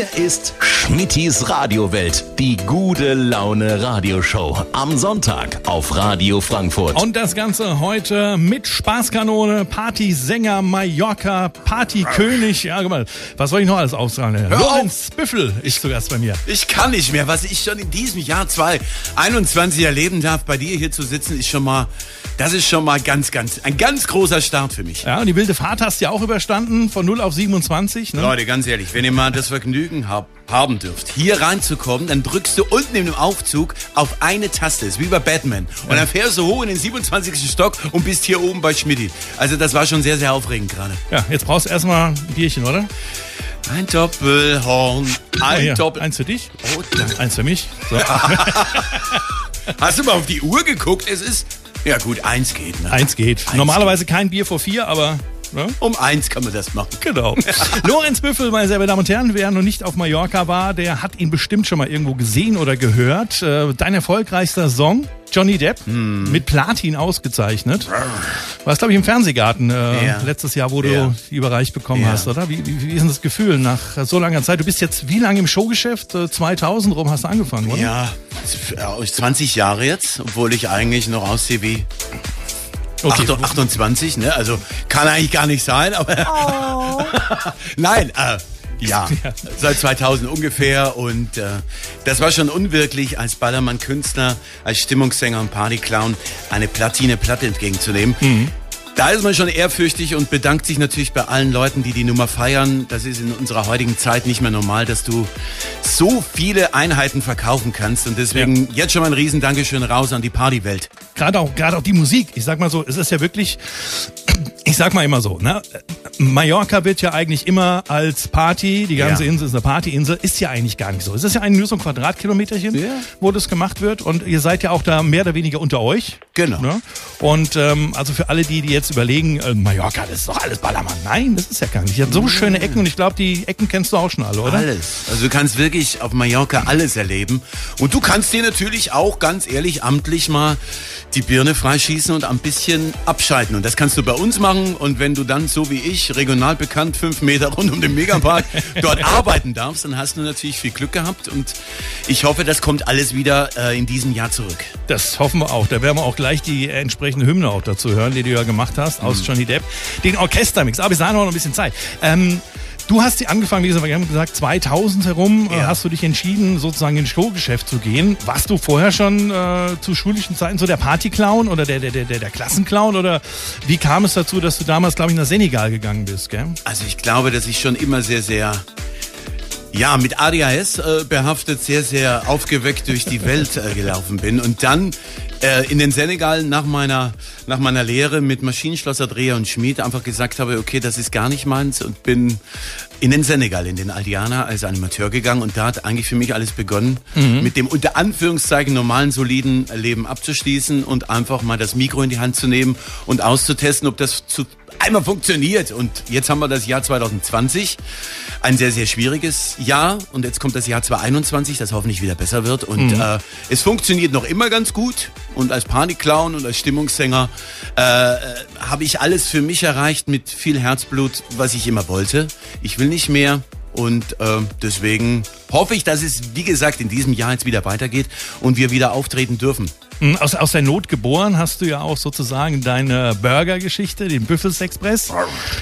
Hier ist Schmittis Radiowelt, die gute Laune Radioshow. Am Sonntag auf Radio Frankfurt. Und das Ganze heute mit Spaßkanone, Partysänger, Mallorca, Partykönig. Ja, guck mal, was soll ich noch alles ausstrahlen? Lorenz Büffel ist zu Gast bei mir. Ich kann nicht mehr. Was ich schon in diesem Jahr 2021 erleben darf, bei dir hier zu sitzen, ist schon mal, das ist schon mal ganz, ganz, ein ganz großer Start für mich. Ja, und die wilde Fahrt hast du ja auch überstanden, von 0 auf 27. Ne? Leute, ganz ehrlich, wenn ihr mal das Vergnügen habt, haben dürft, hier reinzukommen, dann drückst du unten in dem Aufzug auf eine Taste, ist wie bei Batman. Und dann fährst du hoch in den 27. Stock und bist hier oben bei Schmidti. Also das war schon sehr, sehr aufregend gerade. Ja, jetzt brauchst du erstmal ein Bierchen, oder? Ein Doppelhorn, ein Hier, Doppel... Eins für dich, Oh, eins für mich. So. Hast du mal auf die Uhr geguckt? Es ist... Ja gut, eins geht. Ne? Eins geht. Eins Normalerweise kein Bier vor vier, aber... Ne? Um eins kann man das machen. Genau. Lorenz Büffel, meine sehr verehrten Damen und Herren, wer noch nicht auf Mallorca war, der hat ihn bestimmt schon mal irgendwo gesehen oder gehört. Äh, Dein erfolgreichster Song, Johnny Depp, Hm. mit Platin ausgezeichnet. Warst, glaube ich, im Fernsehgarten äh, Ja. letztes Jahr, wo du Ja. die überreicht bekommen Ja. hast, oder? Wie, wie, wie ist denn das Gefühl nach so langer Zeit? Du bist jetzt wie lange im Showgeschäft? Äh, 2000 rum hast du angefangen, oder? Ja, ja, 20 Jahre jetzt, obwohl ich eigentlich noch aussehe wie Okay. 8 28, ne? Also kann eigentlich gar nicht sein, aber nein, äh, ja, seit 2000 ungefähr und äh, das war schon unwirklich als Ballermann-Künstler, als Stimmungssänger und Partyclown eine Platine-Platte entgegenzunehmen. Da ist man schon ehrfürchtig und bedankt sich natürlich bei allen Leuten, die die Nummer feiern. Das ist in unserer heutigen Zeit nicht mehr normal, dass du so viele Einheiten verkaufen kannst. Und deswegen jetzt schon mal ein riesen Dankeschön raus an die Partywelt. gerade auch, gerade auch die Musik. Ich sag mal so, es ist ja wirklich, ich sag mal immer so, ne? Mallorca wird ja eigentlich immer als Party, die ganze Ja. Insel ist eine Partyinsel, ist ja eigentlich gar nicht so. Es ist ja eigentlich nur so ein Quadratkilometerchen, Ja. wo das gemacht wird und ihr seid ja auch da mehr oder weniger unter euch. Genau. Ne? Und ähm, also für alle die, die jetzt überlegen, äh, Mallorca, das ist doch alles Ballermann. Nein, das ist ja gar nicht. Ihr habt so schöne Ecken und ich glaube, die Ecken kennst du auch schon alle, oder? Alles. Also du kannst wirklich auf Mallorca alles erleben. Und du kannst dir natürlich auch ganz ehrlich amtlich mal die Birne freischießen und ein bisschen abschalten. Und das kannst du bei uns machen. Und wenn du dann, so wie ich, regional bekannt, fünf Meter rund um den Megapark dort arbeiten darfst, dann hast du natürlich viel Glück gehabt. Und ich hoffe, das kommt alles wieder äh, in diesem Jahr zurück. Das hoffen wir auch. Da werden wir auch gleich die entsprechende Hymne auch dazu hören, die du ja gemacht hast, aus Johnny Depp. Den Orchestermix. Aber bis dahin noch ein bisschen Zeit. Ähm, du hast die angefangen, wie gesagt, wir haben gesagt, 2000 herum äh, Ja. hast du dich entschieden, sozusagen ins Showgeschäft zu gehen. Warst du vorher schon äh, zu schulischen Zeiten so der Partyclown oder der, der, der, der, der Klassenclown? Oder wie kam es dazu, dass du damals, glaube ich, nach Senegal gegangen bist, gell? Also ich glaube, dass ich schon immer sehr, sehr, ja, mit ADHS äh, behaftet, sehr, sehr aufgeweckt durch die Welt äh, gelaufen bin. Und dann äh, in den Senegal nach meiner, nach meiner Lehre mit Maschinenschlosser, Dreher und Schmied einfach gesagt habe, okay, das ist gar nicht meins und bin in den Senegal, in den Aldiana als Animateur gegangen und da hat eigentlich für mich alles begonnen, mit dem unter Anführungszeichen normalen, soliden Leben abzuschließen und einfach mal das Mikro in die Hand zu nehmen und auszutesten, ob das zu einmal funktioniert. Und jetzt haben wir das Jahr 2020, ein sehr, sehr schwieriges Jahr. Und jetzt kommt das Jahr 2021, das hoffentlich wieder besser wird. Und äh, es funktioniert noch immer ganz gut. Und als Panikclown und als Stimmungssänger äh, äh, habe ich alles für mich erreicht mit viel Herzblut, was ich immer wollte. Ich will nicht mehr. Und äh, deswegen hoffe ich, dass es, wie gesagt, in diesem Jahr jetzt wieder weitergeht und wir wieder auftreten dürfen. Mhm, Aus, aus der Not geboren hast du ja auch sozusagen deine Burger-Geschichte, den Büffels Express.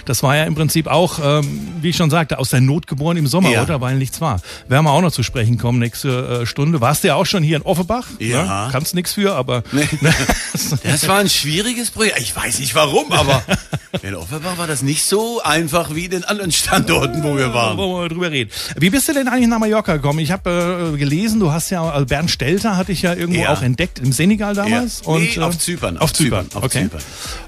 Das war ja im Prinzip auch, ähm, wie ich schon sagte, aus der Not geboren im Sommer, Ja. oder? Weil nichts war. Werden wir auch noch zu sprechen kommen nächste äh, Stunde. Warst du ja auch schon hier in Offenbach? Ja. Ne? Kannst nichts für, aber Das war ein schwieriges Projekt. Ich weiß nicht warum, aber in Offenbach war das nicht so einfach wie in den anderen Standorten, wo wir waren. Wollen wir mal drüber reden. Wie bist du denn eigentlich nach Mallorca gekommen? Ich habe äh, gelesen, du hast ja, also Bernd Stelter hatte ich ja irgendwo Ja. auch entdeckt, im Senegal damals. Ja. Nee, auf Zypern, Auf, Zypern, Zypern, okay. Zypern.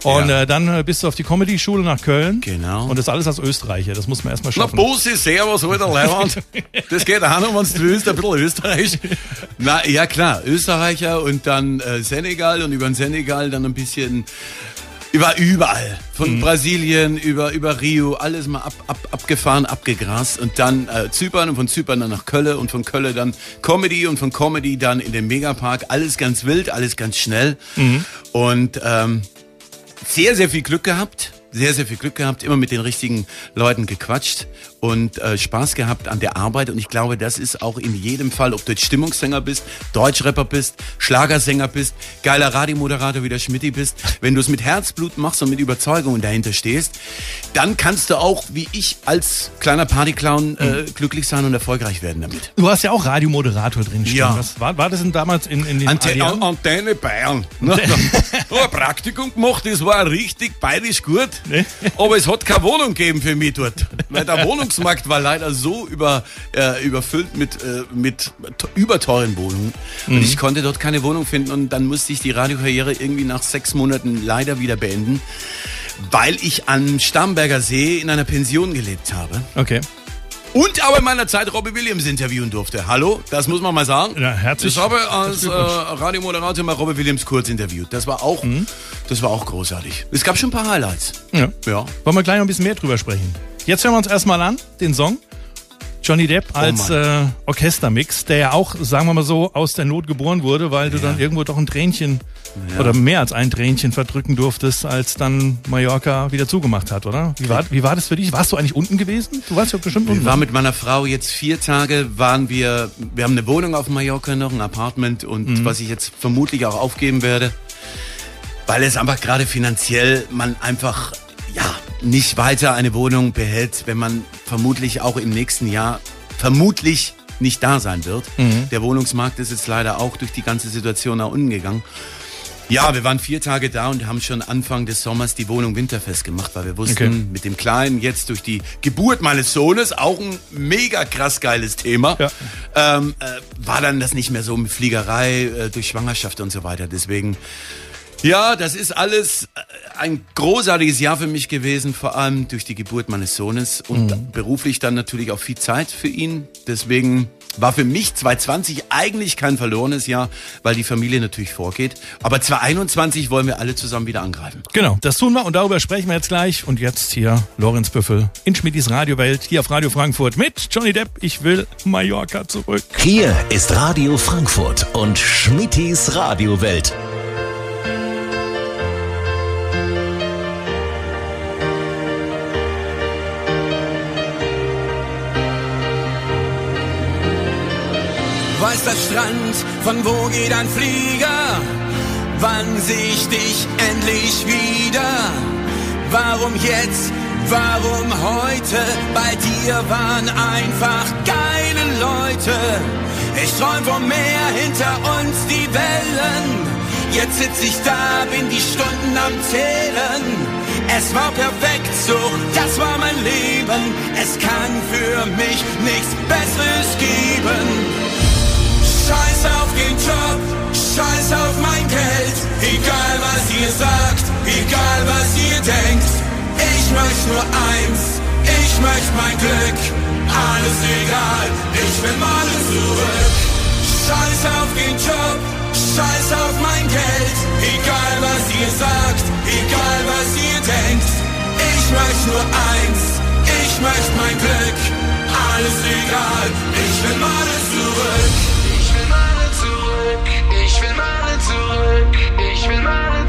Und Ja. äh, dann äh, bist du auf die Comedy-Schule nach Köln. Genau. Und das alles als Österreicher, das muss man erstmal Na, schaffen. Bussi, Servus, alter Leihwand. Das geht auch noch, wenn du willst, ein bisschen Österreich. Na, ja klar, Österreicher und dann äh, Senegal und über den Senegal dann ein bisschen über überall. Von Mhm. Brasilien über, über Rio, alles mal ab, ab, abgefahren, abgegrast. Und dann äh, Zypern und von Zypern dann nach Kölle und von Kölle dann Comedy und von Comedy dann in den Megapark. Alles ganz wild, alles ganz schnell. Mhm. Und ähm, sehr, sehr viel Glück gehabt. Sehr, sehr viel Glück gehabt, immer mit den richtigen Leuten gequatscht. Und äh, Spaß gehabt an der Arbeit und ich glaube, das ist auch in jedem Fall, ob du jetzt Stimmungssänger bist, Deutschrapper bist, Schlagersänger bist, geiler Radiomoderator wie der Schmidti bist, wenn du es mit Herzblut machst und mit Überzeugung dahinter stehst, dann kannst du auch, wie ich als kleiner Partyclown, äh, mhm. glücklich sein und erfolgreich werden damit. Du hast ja auch Radiomoderator drin stehen. Ja. Was war, war das denn damals in, in den Ante An Antenne Bayern. Ne? ein Praktikum gemacht, das war richtig bayerisch gut, aber es hat keine Wohnung gegeben für mich dort, weil der Wohnungsmarkt war leider so über, äh, überfüllt mit, äh, mit überteuren Wohnungen mhm. und ich konnte dort keine Wohnung finden und dann musste ich die Radiokarriere irgendwie nach sechs Monaten leider wieder beenden, weil ich am Starnberger See in einer Pension gelebt habe. Okay. Und aber in meiner Zeit Robbie Williams interviewen durfte. Hallo, das muss man mal sagen. Ja, herzlich. Ich habe als äh, Radiomoderator mal Robbie Williams kurz interviewt. Das war auch, mhm. das war auch großartig. Es gab schon ein paar Highlights. Ja. ja. Wollen wir gleich noch ein bisschen mehr drüber sprechen. Jetzt hören wir uns erstmal an, den Song. Johnny Depp oh als oh äh, Orchestermix, der ja auch, sagen wir mal so, aus der Not geboren wurde, weil du dann irgendwo doch ein Tränchen ja. oder mehr als ein Tränchen verdrücken durftest, als dann Mallorca wieder zugemacht hat, oder? Wie war, wie war das für dich? Warst du eigentlich unten gewesen? Du warst ja bestimmt unten. Ich war mit meiner Frau jetzt vier Tage, waren wir, wir haben eine Wohnung auf Mallorca noch, ein Apartment und mhm. was ich jetzt vermutlich auch aufgeben werde, weil es einfach gerade finanziell man einfach, ja, nicht weiter eine Wohnung behält, wenn man vermutlich auch im nächsten Jahr vermutlich nicht da sein wird. Mhm. Der Wohnungsmarkt ist jetzt leider auch durch die ganze Situation nach unten gegangen. Ja, wir waren vier Tage da und haben schon Anfang des Sommers die Wohnung winterfest gemacht, weil wir wussten, okay. mit dem Kleinen jetzt durch die Geburt meines Sohnes, auch ein mega krass geiles Thema, ja. ähm, äh, war dann das nicht mehr so mit Fliegerei äh, durch Schwangerschaft und so weiter. Deswegen ja, das ist alles äh, ein großartiges Jahr für mich gewesen, vor allem durch die Geburt meines Sohnes und mhm. beruflich dann natürlich auch viel Zeit für ihn. Deswegen war für mich 2020 eigentlich kein verlorenes Jahr, weil die Familie natürlich vorgeht. Aber 2021 wollen wir alle zusammen wieder angreifen. Genau, das tun wir und darüber sprechen wir jetzt gleich. Und jetzt hier Lorenz Büffel in Schmidtis Radiowelt, hier auf Radio Frankfurt mit Johnny Depp. Ich will Mallorca zurück. Hier ist Radio Frankfurt und Schmidtis Radiowelt. Weiß der Strand, von wo geht ein Flieger? Wann seh ich dich endlich wieder? Warum jetzt? Warum heute? Bei dir waren einfach geile Leute. Ich träum vom Meer, hinter uns die Wellen. Jetzt sitz ich da, bin die Stunden am Zählen. Es war perfekt so, das war mein Leben. Es kann für mich nichts Besseres geben. Scheiß auf den Job, scheiß auf mein Geld. Egal was ihr sagt, egal was ihr denkt. Ich möchte nur eins, ich möchte mein Glück. Alles egal, ich will mal zurück. Scheiß auf den Job, scheiß auf mein Geld. Egal was ihr sagt, egal was ihr denkt. Ich möchte nur eins, ich möchte mein Glück. Alles egal, ich will mal zurück. Ich will mal zurück, ich will mal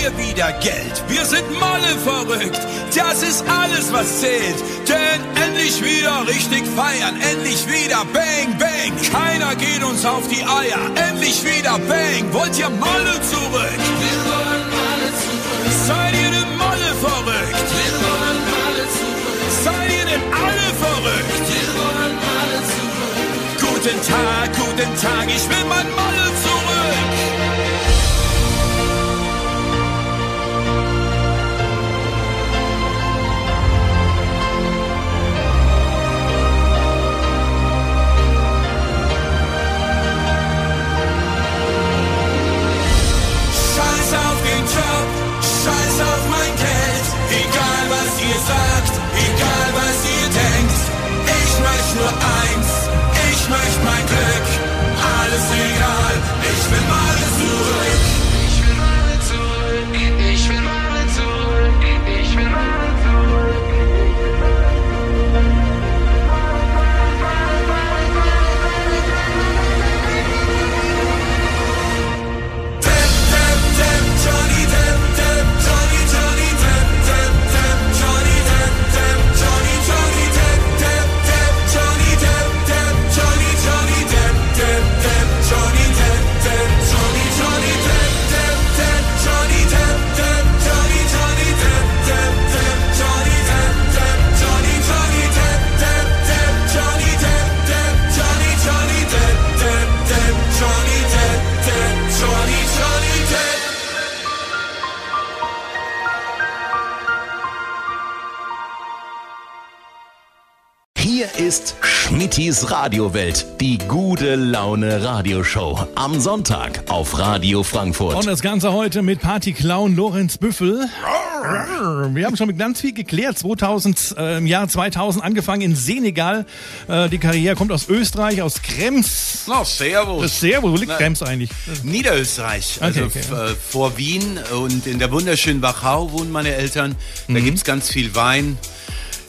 wir wieder Geld. Wir sind Molle verrückt, das ist alles, was zählt. Denn endlich wieder richtig feiern, endlich wieder Bang, Bang. Keiner geht uns auf die Eier, endlich wieder Bang. Wollt ihr Molle zurück? Wir wollen Molle zurück. Seid ihr denn Molle verrückt? Wir wollen Molle zurück. Seid ihr denn alle verrückt? Wir wollen Molle zurück. Guten Tag, guten Tag, ich will mein Molle ich möchte mein Glück, alles egal, ich will mal zurück. Ist Schmittis Radiowelt, die gute Laune Radioshow. Am Sonntag auf Radio Frankfurt. Und das Ganze heute mit Partyclown Lorenz Büffel. Wir haben schon mit ganz viel geklärt. 2000, äh, Im Jahr 2000 angefangen in Senegal. Äh, die Karriere kommt aus Österreich, aus Krems. Na, servus. Das ist sehr, wo liegt Na, Krems eigentlich? Niederösterreich, also Okay, äh, vor Wien und in der wunderschönen Wachau wohnen meine Eltern. Mhm. Da gibt's ganz viel Wein.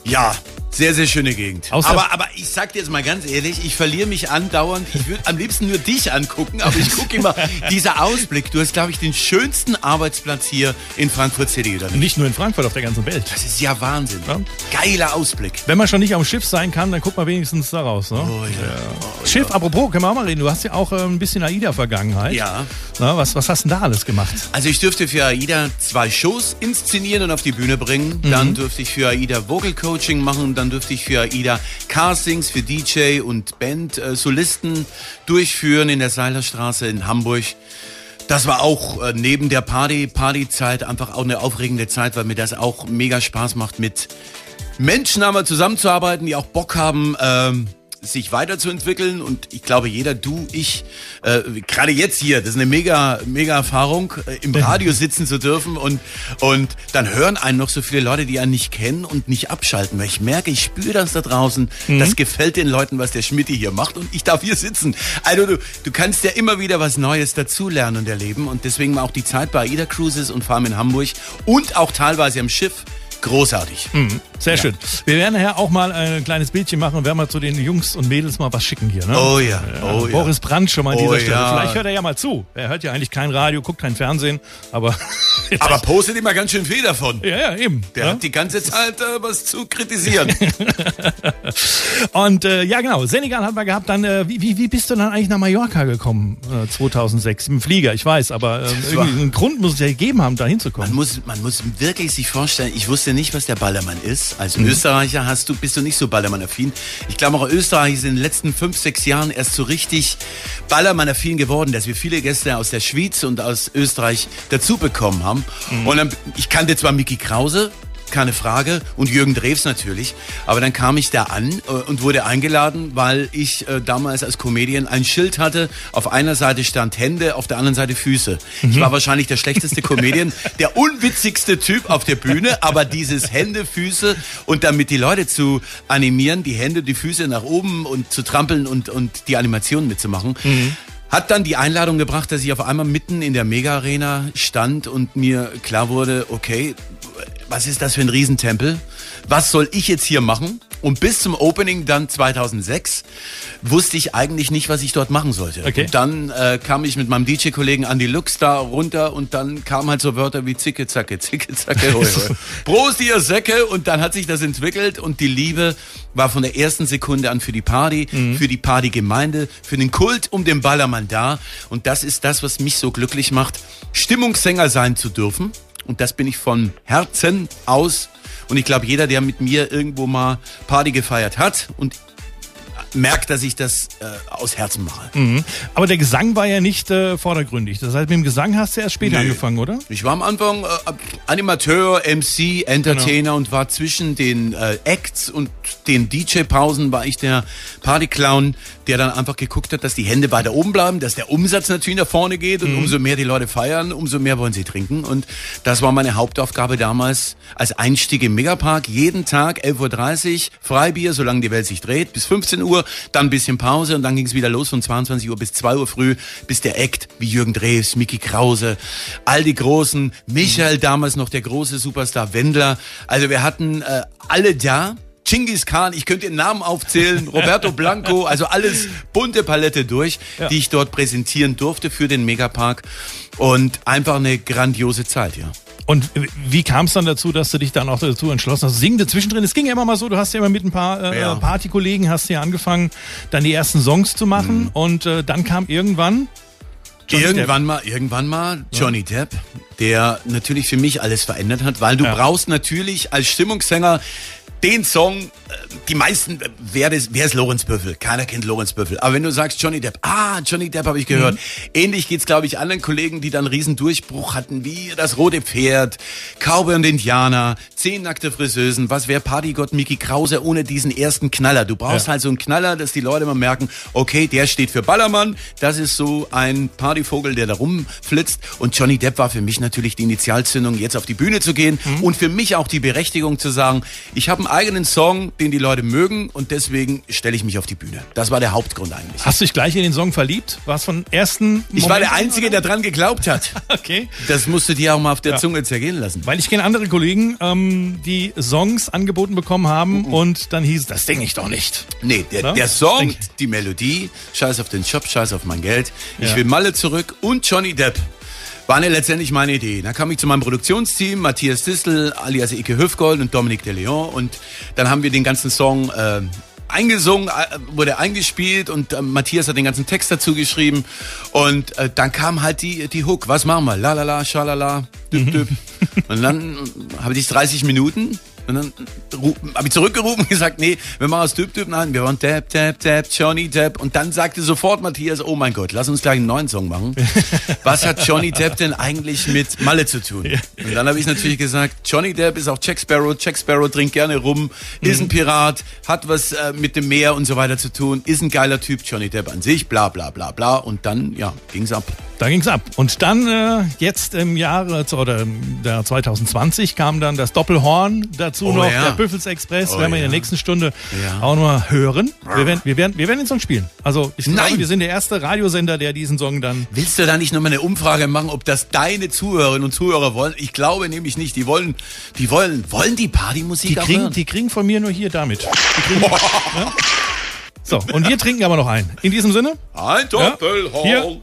Ja, sehr, sehr schöne Gegend. Aber, aber ich sag dir jetzt mal ganz ehrlich, ich verliere mich andauernd. Ich würde am liebsten nur dich angucken, aber ich gucke immer, dieser Ausblick. Du hast, glaube ich, den schönsten Arbeitsplatz hier in Frankfurt City, oder nicht? Nicht nur in Frankfurt, auf der ganzen Welt. Das ist ja Wahnsinn. Ja. Geiler Ausblick. Wenn man schon nicht am Schiff sein kann, dann guckt man wenigstens da raus. Ne? Oh ja. Schiff, apropos, können wir auch mal reden. Du hast ja auch äh, ein bisschen AIDA-Vergangenheit. Ja. Na, was, was hast du denn da alles gemacht? Also ich dürfte für AIDA zwei Shows inszenieren und auf die Bühne bringen. Dann dürfte ich für AIDA Vocal Coaching machen. Dann dürfte ich für AIDA Castings für DJ und Band äh, Solisten durchführen in der Seilerstraße in Hamburg. Das war auch äh, neben der Party, Partyzeit einfach auch eine aufregende Zeit, weil mir das auch mega Spaß macht, mit Menschen einmal zusammenzuarbeiten, die auch Bock haben, ähm, sich weiterzuentwickeln. Und ich glaube jeder, du, ich, äh, gerade jetzt hier, das ist eine mega, mega Erfahrung, äh, im Radio sitzen zu dürfen. Und und dann hören einen noch so viele Leute, die einen nicht kennen und nicht abschalten, weil ich merke, ich spüre das da draußen, das gefällt den Leuten, was der Schmidti hier macht. Und ich darf hier sitzen. Also du, du kannst ja immer wieder was Neues dazulernen und erleben. Und deswegen war auch die Zeit bei AIDA Cruises und allem in Hamburg und auch teilweise am Schiff großartig. Sehr schön. Wir werden nachher auch mal ein kleines Bildchen machen und werden mal zu den Jungs und Mädels mal was schicken hier. Ne? Oh ja, oh ja. Boris Brandt schon mal an Oh dieser Stelle. ja. Vielleicht hört er ja mal zu. Er hört ja eigentlich kein Radio, guckt kein Fernsehen, aber. Aber postet immer ganz schön viel davon. ja, ja, eben. Der ja? hat die ganze Zeit äh, was zu kritisieren. Und äh, ja, genau. Senegal hat man gehabt. Dann, äh, wie, wie, bist du dann eigentlich nach Mallorca gekommen? Äh, 2006 im Flieger, ich weiß, aber ähm, irgendwie einen Grund muss es ja gegeben haben, da Man hinzukommen. muss, man muss wirklich sich vorstellen, ich wusste nicht, was der Ballermann ist. Als Mhm. Österreicher hast du, bist du nicht so Ballermann-affin. Ich glaube auch Österreich ist in den letzten fünf, sechs Jahren erst so richtig Ballermann-affin geworden, dass wir viele Gäste aus der Schweiz und aus Österreich dazu bekommen haben. Mhm. Und dann, ich kannte zwar Mickey Krause, keine Frage, und Jürgen Drews natürlich, aber dann kam ich da an äh, und wurde eingeladen, weil ich äh, damals als Comedian ein Schild hatte. Auf einer Seite stand Hände, auf der anderen Seite Füße. Ich war wahrscheinlich der schlechteste Comedian, der unwitzigste Typ auf der Bühne, aber dieses Hände, Füße und damit die Leute zu animieren, die Hände, die Füße nach oben und zu trampeln und, und die Animationen mitzumachen. Hat dann die Einladung gebracht, dass ich auf einmal mitten in der Mega-Arena stand und mir klar wurde, okay, was ist das für ein Riesentempel? Was soll ich jetzt hier machen? Und bis zum Opening dann 2006 wusste ich eigentlich nicht, was ich dort machen sollte. Okay. Und dann äh, kam ich mit meinem DJ-Kollegen Andy Lux da runter und dann kamen halt so Wörter wie Zicke, Zacke, Zicke, Zacke, hoi, hoi. Prost, ihr Säcke! Und dann hat sich das entwickelt und die Liebe war von der ersten Sekunde an für die Party, für die Partygemeinde, für den Kult um den Ballermann da. Und das ist das, was mich so glücklich macht, Stimmungssänger sein zu dürfen. Und das bin ich von Herzen aus. Und ich glaube, jeder, der mit mir irgendwo mal Party gefeiert hat und merkt, dass ich das äh, aus Herzen mache. Aber der Gesang war ja nicht äh, vordergründig. Das heißt, mit dem Gesang hast du erst später Nee. angefangen, oder? Ich war am Anfang äh, Animateur, MC, Entertainer und war zwischen den äh, Acts und den DJ-Pausen war ich der Partyclown, der dann einfach geguckt hat, dass die Hände weiter oben bleiben, dass der Umsatz natürlich nach vorne geht und umso mehr die Leute feiern, umso mehr wollen sie trinken. Und das war meine Hauptaufgabe damals als Einstieg im Megapark. Jeden Tag 11.30 Uhr Freibier, solange die Welt sich dreht, bis 15 Uhr, dann ein bisschen Pause und dann ging es wieder los von 22 Uhr bis 2 Uhr früh, bis der Act wie Jürgen Drews, Mickey Krause, all die Großen, Michael damals noch der große Superstar Wendler. Also wir hatten äh, alle da. Genghis Khan, ich könnte den Namen aufzählen, Roberto Blanco, also alles bunte Palette durch, die ich dort präsentieren durfte für den Megapark. Und einfach eine grandiose Zeit, ja. Und wie kam es dann dazu, dass du dich dann auch dazu entschlossen hast, singen zwischendrin? Es ging ja immer mal so, du hast ja immer mit ein paar äh, Ja. Partykollegen, hast ja angefangen, dann die ersten Songs zu machen Mhm. und äh, dann kam irgendwann Johnny irgendwann mal, irgendwann mal Johnny Depp, der natürlich für mich alles verändert hat, weil du Ja. brauchst natürlich als Stimmungssänger den Song, äh, die meisten, äh, wer ist, wer ist Lorenz Büffel? Keiner kennt Lorenz Büffel. Aber wenn du sagst Johnny Depp, ah, Johnny Depp habe ich gehört. Mhm. Ähnlich geht's, glaube ich, anderen Kollegen, die dann einen riesen Durchbruch hatten, wie das Rote Pferd, Cowboy und Indianer, Zehn nackte Friseusen, was wäre Partygott Mickey Krause ohne diesen ersten Knaller? Du brauchst Ja. halt so einen Knaller, dass die Leute mal merken, okay, der steht für Ballermann, das ist so ein Partyvogel, der da rumflitzt. Und Johnny Depp war für mich natürlich die Initialzündung, jetzt auf die Bühne zu gehen Mhm. und für mich auch die Berechtigung zu sagen, ich habe eigenen Song, den die Leute mögen und deswegen stelle ich mich auf die Bühne. Das war der Hauptgrund eigentlich. Hast du dich gleich in den Song verliebt? Warst von ersten Ich war der Einzige, der dran geglaubt hat. Okay. Das musst du dir auch mal auf der Ja. Zunge zergehen lassen. Weil ich kenne andere Kollegen, ähm, die Songs angeboten bekommen haben Mhm. und dann hieß es, das singe ich doch nicht. Nee, der, Ne? der Song, die Melodie, Scheiß auf den Job, Scheiß auf mein Geld, ich Ja. will Malle zurück und Johnny Depp. Waren ja letztendlich meine Idee. Dann kam ich zu meinem Produktionsteam, Matthias Distel, alias Ike Höfgold und Dominique de Leon. Und dann haben wir den ganzen Song äh, eingesungen, äh, wurde eingespielt und äh, Matthias hat den ganzen Text dazu geschrieben. Und äh, dann kam halt die, die Hook. Was machen wir? La la la, schalala, düpp, düpp. Und dann äh, habe ich 30 Minuten und dann habe ich zurückgerufen und gesagt, nee, wir machen Düpp Düpp, nein, wir wollen Depp, Depp, Depp, Johnny Depp. Und dann sagte sofort Matthias, oh mein Gott, lass uns gleich einen neuen Song machen. Was hat Johnny Depp denn eigentlich mit Malle zu tun? Und dann habe ich natürlich gesagt, Johnny Depp ist auch Jack Sparrow, Jack Sparrow trinkt gerne rum, ist ein Pirat, hat was äh, mit dem Meer und so weiter zu tun, ist ein geiler Typ, Johnny Depp an sich, bla bla bla bla. Und dann, ja, ging's ab. Da ging's ab. Und dann äh, jetzt im Jahre oder im Jahr 2020 kam dann das Doppelhorn dazu Oh noch ja. der Büffels Express. Oh werden wir in der ja. nächsten Stunde Ja. auch noch hören. Wir werden, wir werden, wir werden den Song spielen. Also ich glaube, wir sind der erste Radiosender, der diesen Song dann. Willst du da nicht nochmal eine Umfrage machen, ob das deine Zuhörerinnen und Zuhörer wollen? Ich glaube nämlich nicht. Die wollen, die wollen, wollen die Partymusik Die auch kriegen, hören? die kriegen von mir nur hier damit. Kriegen, ja? So, und wir trinken aber noch ein. In diesem Sinne, Ein ja, Doppelhorn. hier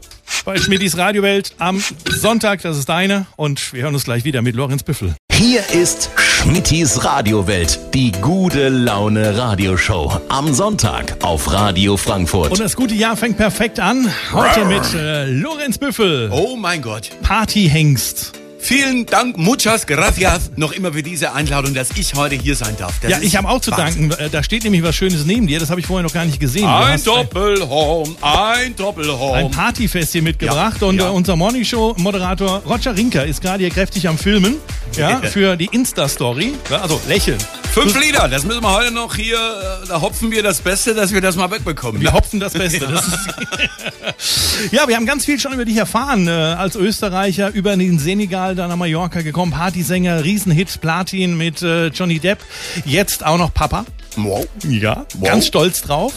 bei Schmidtis Radiowelt am Sonntag, das ist deine. Und wir hören uns gleich wieder mit Lorenz Büffel. Hier ist Schmittis Radiowelt, die gute Laune Radioshow. Am Sonntag auf Radio Frankfurt. Und das gute Jahr fängt perfekt an. Heute mit äh, Lorenz Büffel, Oh mein Gott. Partyhengst. Vielen Dank, muchas gracias, noch immer für diese Einladung, dass ich heute hier sein darf. Das Ja, ich habe auch zu Wahnsinn. danken. Äh, Da steht nämlich was Schönes neben dir. Das habe ich vorher noch gar nicht gesehen. Ein hast Doppelhorn, ein Doppelhorn. ein Partyfest hier mitgebracht Ja, und ja. äh, unser Morningshow-Moderator Roger Rinker ist gerade hier kräftig am Filmen ja, für die Insta-Story. Ja, also lächeln. Fünf Lieder, das müssen wir heute noch hier, äh, da hopfen wir das Beste, dass wir das mal wegbekommen. Wir hopfen das Beste. Das ist ja, wir haben ganz viel schon über dich erfahren. Äh, als Österreicher über den Senegal, dann nach Mallorca gekommen, Partysänger, Riesenhit, Platin mit äh, Johnny Depp. Jetzt auch noch Papa. Wow. Ja, Wow. ganz stolz drauf.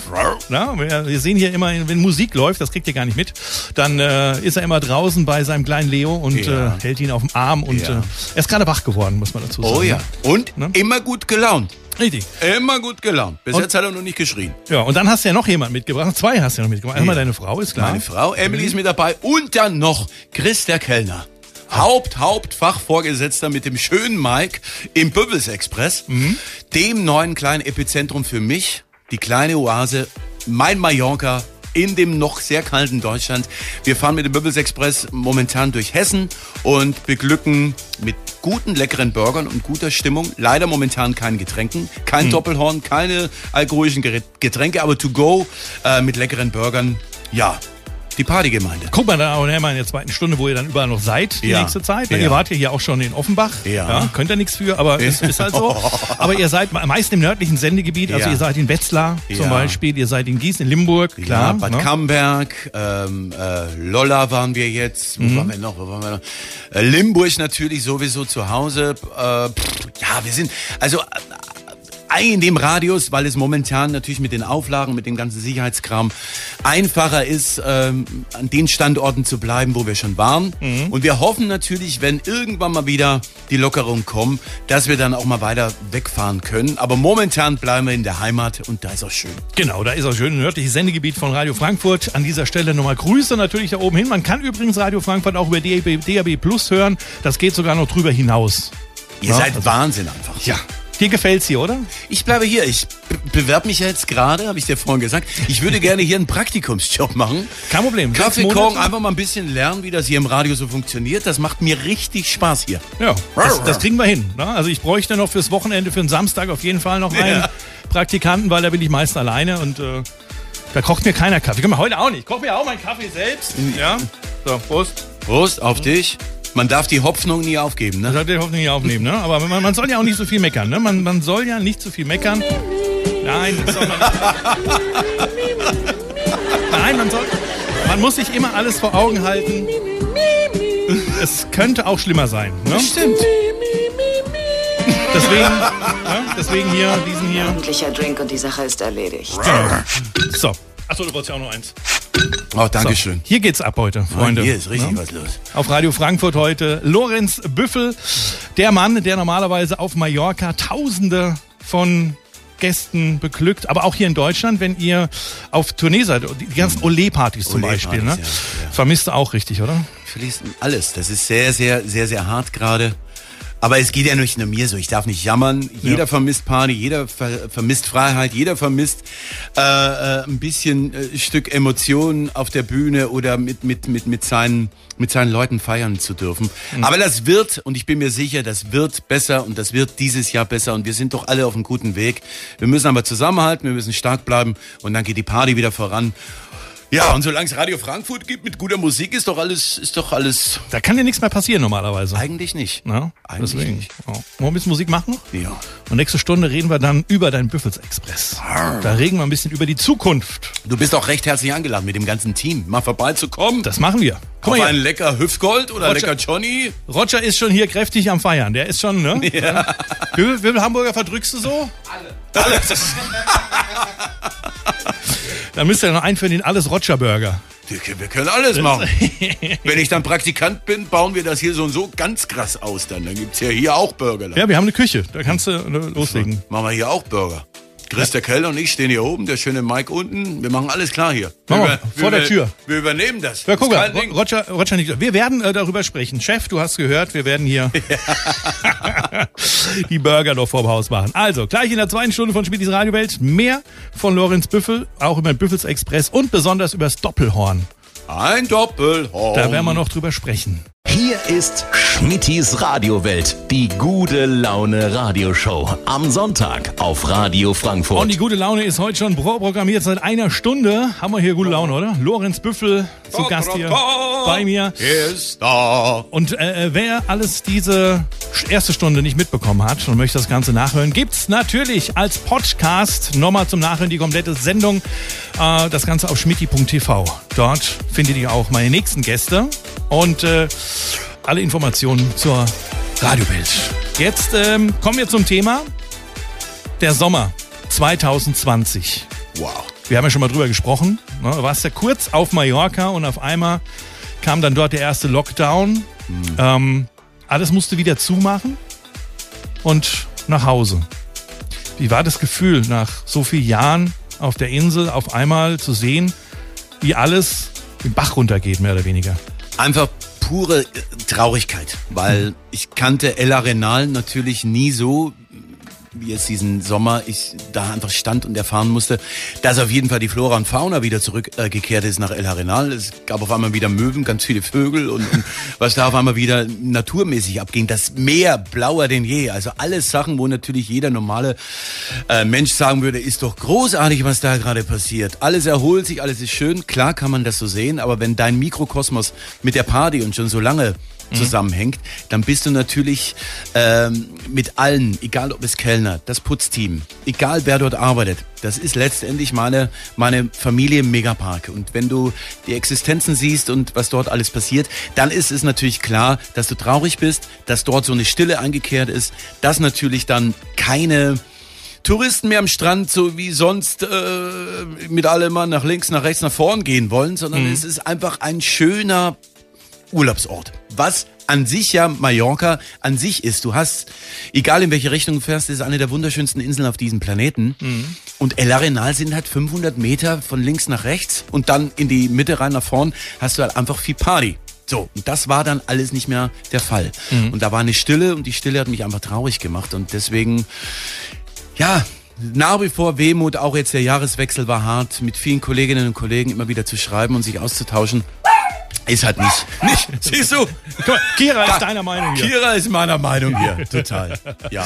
Ja, wir, wir sehen hier immer, wenn Musik läuft, das kriegt ihr gar nicht mit, dann äh, ist er immer draußen bei seinem kleinen Leo und Ja. äh, hält ihn auf dem Arm und Ja. äh, er ist gerade wach geworden, muss man dazu sagen. Oh ja. Und Ne? immer gut gelaunt. Richtig. Immer gut gelaunt. Bis Und- jetzt hat er noch nicht geschrien. Ja, und dann hast du ja noch jemand mitgebracht. Zwei hast du ja noch mitgebracht. Einmal Ja. deine Frau, ist klar. Meine Frau Emily ist mit dabei und dann noch Chris der Kellner. Haupt, Hauptfachvorgesetzter mit dem schönen Mike im Böbels Express, dem neuen kleinen Epizentrum für mich, die kleine Oase, mein Mallorca in dem noch sehr kalten Deutschland. Wir fahren mit dem Böbels Express momentan durch Hessen und beglücken mit guten, leckeren Burgern und guter Stimmung. Leider momentan keinen Getränken, kein Doppelhorn, keine alkoholischen Getränke, aber to go äh, mit leckeren Burgern. Ja, die Partygemeinde. Guck mal, da auch mal in der zweiten Stunde, wo ihr dann überall noch seid, die Ja. nächste Zeit. Ja. Ihr wart ja hier auch schon in Offenbach. Ja. könnt ihr nichts für, aber es ist halt so. Aber ihr seid meist im nördlichen Sendegebiet. Also Ja. ihr seid in Wetzlar zum Ja. Beispiel, ihr seid in Gießen, in Limburg, klar. ja, Bad ne? Camberg, ähm, äh, Lolla waren wir jetzt. Mhm. Wo waren wir noch? Wo waren wir noch? Äh, Limburg natürlich sowieso zu Hause. Äh, pff, ja, wir sind also in dem Radius, weil es momentan natürlich mit den Auflagen, mit dem ganzen Sicherheitskram einfacher ist, ähm, an den Standorten zu bleiben, wo wir schon waren. Mhm. Und wir hoffen natürlich, wenn irgendwann mal wieder die Lockerungen kommen, dass wir dann auch mal weiter wegfahren können. Aber momentan bleiben wir in der Heimat und da ist auch schön. Genau, da ist auch schön nördliches Sendegebiet von Radio Frankfurt. An dieser Stelle nochmal Grüße natürlich da oben hin. Man kann übrigens Radio Frankfurt auch über DAB, DAB Plus hören. Das geht sogar noch drüber hinaus. Ihr Ja, seid also- Wahnsinn einfach. Ja. Dir gefällt's hier, oder? Ich bleibe hier. Ich be- bewerbe mich ja jetzt gerade, habe ich dir vorhin gesagt. Ich würde gerne hier einen Praktikumsjob machen. Kein Problem. Kaffee kochen, einfach mal ein bisschen lernen, wie das hier im Radio so funktioniert. Das macht mir richtig Spaß hier. Ja, das, das kriegen wir hin. Ne? Also ich bräuchte noch fürs Wochenende, für den Samstag auf jeden Fall noch einen Ja. Praktikanten, weil da bin ich meist alleine und äh, da kocht mir keiner Kaffee. Guck mal, heute auch nicht. Ich koche mir auch meinen Kaffee selbst. Ja. So, Prost. Prost auf dich. Man darf die Hoffnung nie aufgeben, Das ne? hat der hoffentlich nicht aufnehmen, ne? Aber man, man soll ja auch nicht so viel meckern, ne? Man, man soll ja nicht so viel meckern. Nein, das soll man Nein, man soll. Man muss sich immer alles vor Augen halten. Es könnte auch schlimmer sein. Ne? Stimmt. Deswegen, ne? deswegen hier, diesen hier. Ordentlicher Drink und die Sache ist erledigt. So. Achso, du wolltest ja auch noch eins. Oh, So. Dankeschön. Hier geht's ab heute, Freunde. Hier ist richtig Ne? was los. Auf Radio Frankfurt heute Lorenz Büffel, der Mann, der normalerweise auf Mallorca Tausende von Gästen beglückt, aber auch hier in Deutschland, wenn ihr auf Tournee seid, die ganzen Olé-Partys zum Olé-Partys, Beispiel, ne? ja, ja. vermisst du auch richtig, oder? Verliest alles. Das ist sehr, sehr, sehr, sehr hart gerade. Aber es geht ja nicht nur mir so. Ich darf nicht jammern. Jeder Ja. vermisst Party, jeder ver vermisst Freiheit, jeder vermisst äh, äh, ein bisschen äh, Stück Emotionen auf der Bühne oder mit mit mit mit seinen mit seinen Leuten feiern zu dürfen. Mhm. Aber das wird und ich bin mir sicher, das wird besser und das wird dieses Jahr besser und wir sind doch alle auf einem guten Weg. Wir müssen aber zusammenhalten, wir müssen stark bleiben und dann geht die Party wieder voran. Ja, und solange es Radio Frankfurt gibt mit guter Musik, ist doch alles, ist doch alles Da kann dir nichts mehr passieren normalerweise. eigentlich nicht. Ja, Eigentlich deswegen. nicht. Ja. Wollen wir ein bisschen Musik machen? Ja. Und nächste Stunde reden wir dann über deinen Büffels-Express. Da reden wir ein bisschen über die Zukunft. Du bist auch recht herzlich eingeladen, mit dem ganzen Team mal vorbeizukommen. Das machen wir. Guck Auf mal ein hier. lecker Hüftgold oder Roger- lecker Johnny. Roger ist schon hier kräftig am Feiern. Der ist schon, ne? Ja. Wie, viel- wie viel Hamburger verdrückst du so? Alle. Alle. Dann müsst ihr noch einführen den alles Roger Burger. Wir können alles machen. Wenn ich dann Praktikant bin, bauen wir das hier so und so ganz krass aus. Dann, dann gibt's ja hier auch Burger. Ja, wir haben eine Küche. Da kannst du äh, loslegen. Machen wir hier auch Burger. Chris der Keller und ich stehen hier oben, der schöne Mike unten. Wir machen alles klar hier. Wir. Wir, Vor der wir, Tür. Wir übernehmen das. Ja, guck mal, Roger, Roger nicht. Wir werden äh, darüber sprechen. Chef, du hast gehört, wir werden hier die Burger noch vorm Haus machen. Also, gleich in der zweiten Stunde von Schmidtis Radiowelt mehr von Lorenz Büffel, auch über den Büffels Express und besonders über das Doppelhorn. Ein Doppelhorn. Da werden wir noch drüber sprechen. Hier ist Schmittis Radiowelt, die gute Laune Radioshow. Am Sonntag auf Radio Frankfurt. Und die gute Laune ist heute schon vorprogrammiert. Seit einer Stunde haben wir hier gute Laune, oder? Lorenz Büffel zu Gast hier bei mir. ist da. Und äh, wer alles diese erste Stunde nicht mitbekommen hat und möchte das Ganze nachhören, gibt's natürlich als Podcast nochmal zum Nachhören die komplette Sendung. Äh, das Ganze auf schmitti.tv. Dort findet ihr auch meine nächsten Gäste und äh, alle Informationen zur Radiowelt. Jetzt ähm, kommen wir zum Thema der Sommer 2020. Wow. Wir haben ja schon mal drüber gesprochen. Ne? Du warst ja kurz auf Mallorca und auf einmal kam dann dort der erste Lockdown. Ähm, alles musste wieder zumachen und nach Hause. Wie war das Gefühl, nach so vielen Jahren auf der Insel auf einmal zu sehen, wie alles den Bach runtergeht, mehr oder weniger? Einfach pure Traurigkeit, weil ich kannte Ella Renal natürlich nie so, jetzt diesen Sommer ich da einfach stand und erfahren musste, dass auf jeden Fall die Flora und Fauna wieder zurückgekehrt ist nach El Arenal. Es gab auf einmal wieder Möwen, ganz viele Vögel und, und was da auf einmal wieder naturmäßig abging. Das Meer blauer denn je. Also alles Sachen, wo natürlich jeder normale äh, Mensch sagen würde, ist doch großartig, was da gerade passiert. Alles erholt sich, alles ist schön. Klar kann man das so sehen, aber wenn dein Mikrokosmos mit der Party und schon so lange zusammenhängt, dann bist du natürlich ähm, mit allen, egal ob es Kellner, das Putzteam, egal wer dort arbeitet, das ist letztendlich meine, meine Familie im Megapark. Und wenn du die Existenzen siehst und was dort alles passiert, dann ist es natürlich klar, dass du traurig bist, dass dort so eine Stille eingekehrt ist, dass natürlich dann keine Touristen mehr am Strand, so wie sonst, äh, mit allem mal nach links, nach rechts, nach vorn gehen wollen, sondern es ist einfach ein schöner Urlaubsort. Was an sich ja Mallorca an sich ist. Du hast, egal in welche Richtung du fährst, ist eine der wunderschönsten Inseln auf diesem Planeten. Und El Arenal sind halt 500 Meter von links nach rechts und dann in die Mitte rein nach vorn hast du halt einfach viel Party. So, und das war dann alles nicht mehr der Fall. Und da war eine Stille und die Stille hat mich einfach traurig gemacht und deswegen, ja, nach wie vor Wehmut, auch jetzt der Jahreswechsel war hart, mit vielen Kolleginnen und Kollegen immer wieder zu schreiben und sich auszutauschen. Ist halt nicht. Nicht. Siehst du? Guck mal, Kira ist deiner Meinung hier. Kira ist meiner Meinung hier. Total. Ja.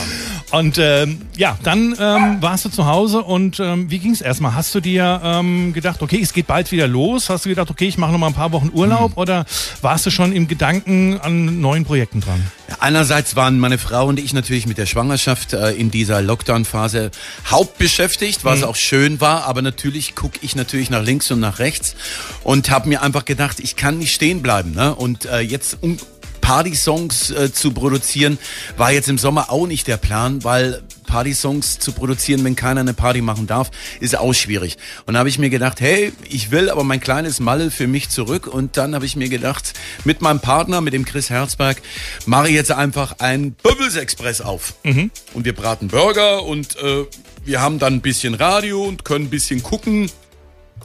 Und ähm, ja, dann ähm, warst du zu Hause und ähm, wie ging's erstmal? Hast du dir ähm, gedacht, okay, es geht bald wieder los? Hast du gedacht, okay, ich mache noch mal ein paar Wochen Urlaub? Hm. Oder warst du schon im Gedanken an neuen Projekten dran? Einerseits waren meine Frau und ich natürlich mit der Schwangerschaft äh, in dieser Lockdown-Phase hauptbeschäftigt, was auch schön war, aber natürlich gucke ich natürlich nach links und nach rechts und habe mir einfach gedacht, ich kann nicht stehen bleiben. Ne? Und äh, jetzt um Party-Songs äh, zu produzieren, war jetzt im Sommer auch nicht der Plan, weil Party-Songs zu produzieren, wenn keiner eine Party machen darf, ist auch schwierig. Und da habe ich mir gedacht, hey, ich will aber mein kleines Malle für mich zurück. Und dann habe ich mir gedacht, mit meinem Partner, mit dem Chris Herzberg, mache ich jetzt einfach einen Bubbles Express auf. Und wir braten Burger und äh, wir haben dann ein bisschen Radio und können ein bisschen gucken,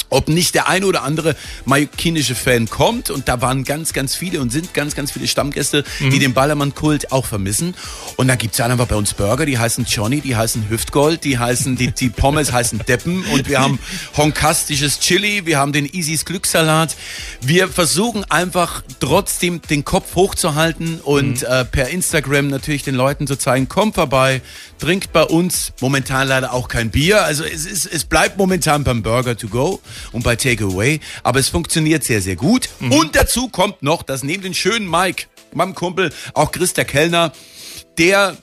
ob nicht der eine oder andere mallorquinische Fan kommt. Und da waren ganz, ganz viele und sind ganz, ganz viele Stammgäste, die den Ballermann-Kult auch vermissen. Und da gibt's dann einfach bei uns Burger, die heißen Johnny, die heißen Hüftgold, die heißen, die, die Pommes heißen Deppen und wir haben honkastisches Chili, wir haben den Isis Glückssalat. Wir versuchen einfach trotzdem den Kopf hochzuhalten und äh, per Instagram natürlich den Leuten zu zeigen, kommt vorbei, trinkt bei uns momentan leider auch kein Bier. Also es, ist, es bleibt momentan beim Burger to go und bei Takeaway, aber es funktioniert sehr, sehr gut. Und dazu kommt noch, dass neben den schönen Mike, meinem Kumpel, auch Chris der Kellner, der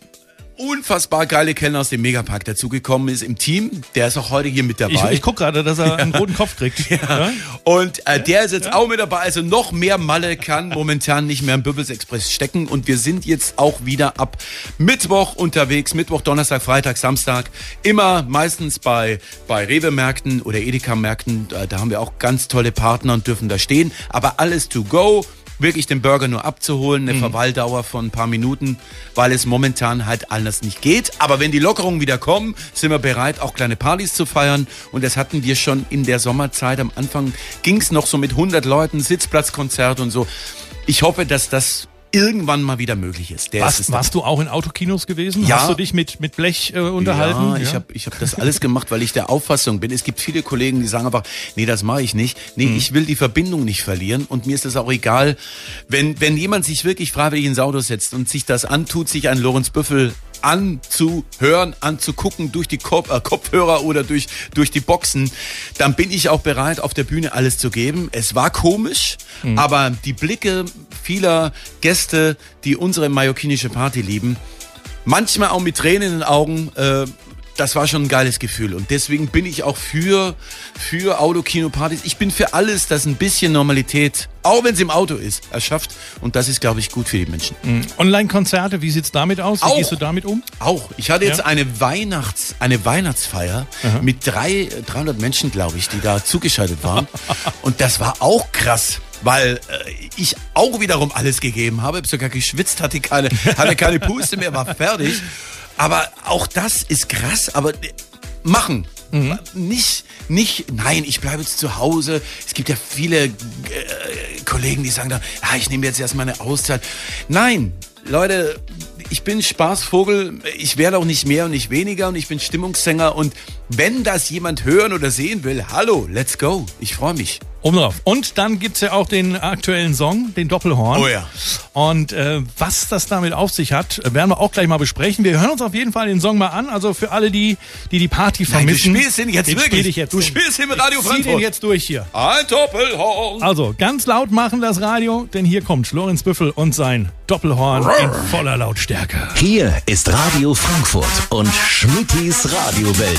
unfassbar geile Kellner aus dem Megapark dazugekommen ist im Team. Der ist auch heute hier mit Ich, dabei. ich guck gerade, dass er einen roten Kopf kriegt. Ja. Und äh, der ist jetzt auch mit dabei. Also noch mehr Malle kann momentan nicht mehr im Bubbles Express stecken. Und wir sind jetzt auch wieder ab Mittwoch unterwegs. Mittwoch, Donnerstag, Freitag, Samstag. Immer meistens bei, bei Rewe-Märkten oder Edeka-Märkten. Da haben wir auch ganz tolle Partner und dürfen da stehen. Aber alles to go. Wirklich den Burger nur abzuholen, eine Verweildauer von ein paar Minuten, weil es momentan halt anders nicht geht. Aber wenn die Lockerungen wieder kommen, sind wir bereit, auch kleine Partys zu feiern. Und das hatten wir schon in der Sommerzeit. Am Anfang ging es noch so mit 100 Leuten, Sitzplatzkonzert und so. Ich hoffe, dass das irgendwann mal wieder möglich ist. Der ist Warst, es warst du auch in Autokinos gewesen? Ja. Hast du dich mit, mit Blech äh, unterhalten? Ja, ich habe ich hab das alles gemacht, weil ich der Auffassung bin. Es gibt viele Kollegen, die sagen einfach, nee, das mache ich nicht. Nee, Mhm. ich will die Verbindung nicht verlieren und mir ist es auch egal, wenn, wenn jemand sich wirklich freiwillig ins Auto setzt und sich das antut, sich einen Lorenz Büffel anzuhören, anzugucken durch die Kop äh, Kopfhörer oder durch, durch die Boxen, dann bin ich auch bereit, auf der Bühne alles zu geben. Es war komisch, Mhm. aber die Blicke vieler Gäste, die unsere mallorquinische Party lieben, manchmal auch mit Tränen in den Augen. Äh, das war schon ein geiles Gefühl. Und deswegen bin ich auch für, für Autokino-Partys. Ich bin für alles, das ein bisschen Normalität, auch wenn es im Auto ist, erschafft. Und das ist, glaube ich, gut für die Menschen. Online-Konzerte, wie sieht's damit aus? Wie Auch. gehst du damit um? Auch. Ich hatte jetzt Ja? eine Weihnachts, eine Weihnachtsfeier mit drei, 300 Menschen, glaube ich, die da zugeschaltet waren. Und das war auch krass. Weil äh, ich auch wiederum alles gegeben habe, hab sogar geschwitzt, hatte keine, hatte keine Puste mehr, war fertig. Aber auch das ist krass, aber äh, machen. Nicht, nicht, nein, ich bleibe jetzt zu Hause. Es gibt ja viele äh, Kollegen, die sagen dann, ah, ich nehme jetzt erstmal eine Auszeit. Nein, Leute, ich bin Spaßvogel, ich werde auch nicht mehr und nicht weniger und ich bin Stimmungssänger und wenn das jemand hören oder sehen will, hallo, let's go. Ich freue mich. Oben drauf. Und dann gibt's ja auch den aktuellen Song, den Doppelhorn. Oh ja. Und äh, was das damit auf sich hat, äh, werden wir auch gleich mal besprechen. Wir hören uns auf jeden Fall den Song mal an. Also für alle, die die, die Party Nein, vermissen. du spielst den jetzt den wirklich. spiel Ich jetzt du spielst ihn mit Radio ich zieh den Frankfurt. jetzt durch hier. Ein Doppelhorn. Also ganz laut machen das Radio, denn hier kommt Lorenz Büffel und sein Doppelhorn in voller Lautstärke. Hier ist Radio Frankfurt und Schmittis Radiowelt.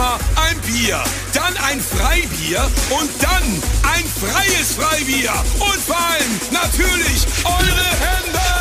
zuerst mal ein Bier, dann ein Freibier und dann ein freies Freibier. Und vor allem natürlich eure Hände.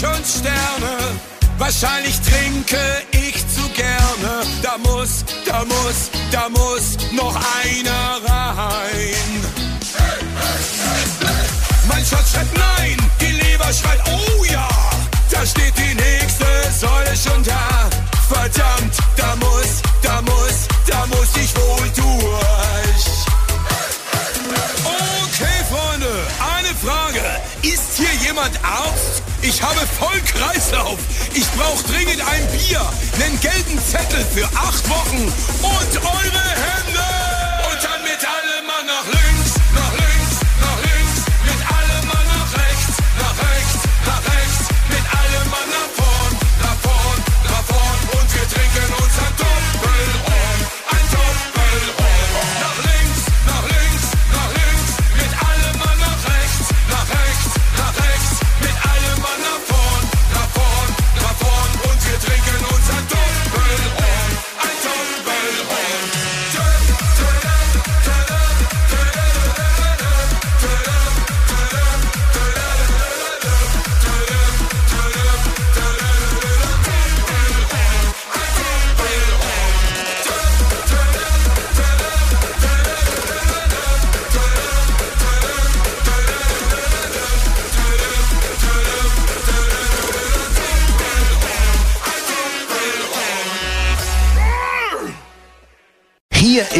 Schon Sterne. Wahrscheinlich trinke ich zu gerne. Da muss, da muss, da muss noch einer rein. Mein Schatz schreit nein, die Leber schreit oh ja. Da steht die nächste Säule schon da. Verdammt, da muss, da muss, da muss ich wohl durch. Okay, Freunde, eine Frage. Ist hier jemand Arzt? Ich habe voll Kreislauf. Ich brauche dringend ein Bier, einen gelben Zettel für acht Wochen und eure Hände. Und dann mit allem Mann nach links,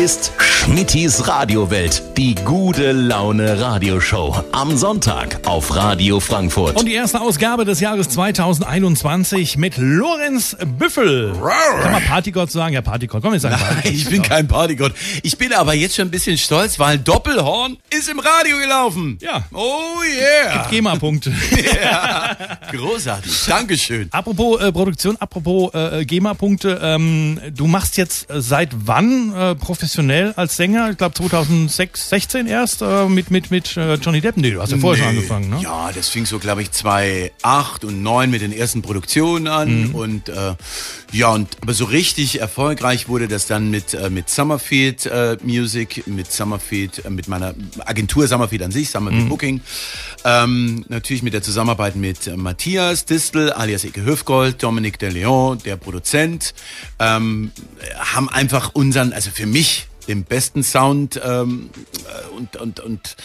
ist Schmittis Radiowelt, die gute Laune Radioshow. Am Sonntag auf Radio Frankfurt. Und die erste Ausgabe des Jahres 2021 mit Lorenz Büffel. Kann man Partygott sagen? Ja, Partygott. Komm, jetzt sagen Partygott. Ich bin kein Partygott. Ich bin aber jetzt schon ein bisschen stolz, weil Doppelhorn ist im Radio gelaufen. Ja. Oh yeah. GEMA-Punkte. Ja. Großartig. Dankeschön. Apropos äh, Produktion, apropos äh, GEMA-Punkte, ähm, du machst jetzt äh, seit wann äh, professionell als Sänger? Ich glaube 2016 erst äh, mit mit mit äh, Johnny Depp. Nee, du hast ja vorher schon Nee. angefangen, ne? Ja, das fing so, glaube ich, 2008 und 9 mit den ersten Produktionen an. Mhm. Und äh, ja, und aber so richtig erfolgreich wurde das dann mit, äh, mit Summerfield äh, Music, mit Summerfield, mit meiner Agentur Summerfield an sich, Summerfield Mhm. Booking. Ähm, natürlich mit der Zusammenarbeit mit Matthias Distel, alias Ike Höfgold, Dominic de Leon, der Produzent, ähm, haben einfach unseren, also für mich, den besten Sound ähm, äh, und, und, und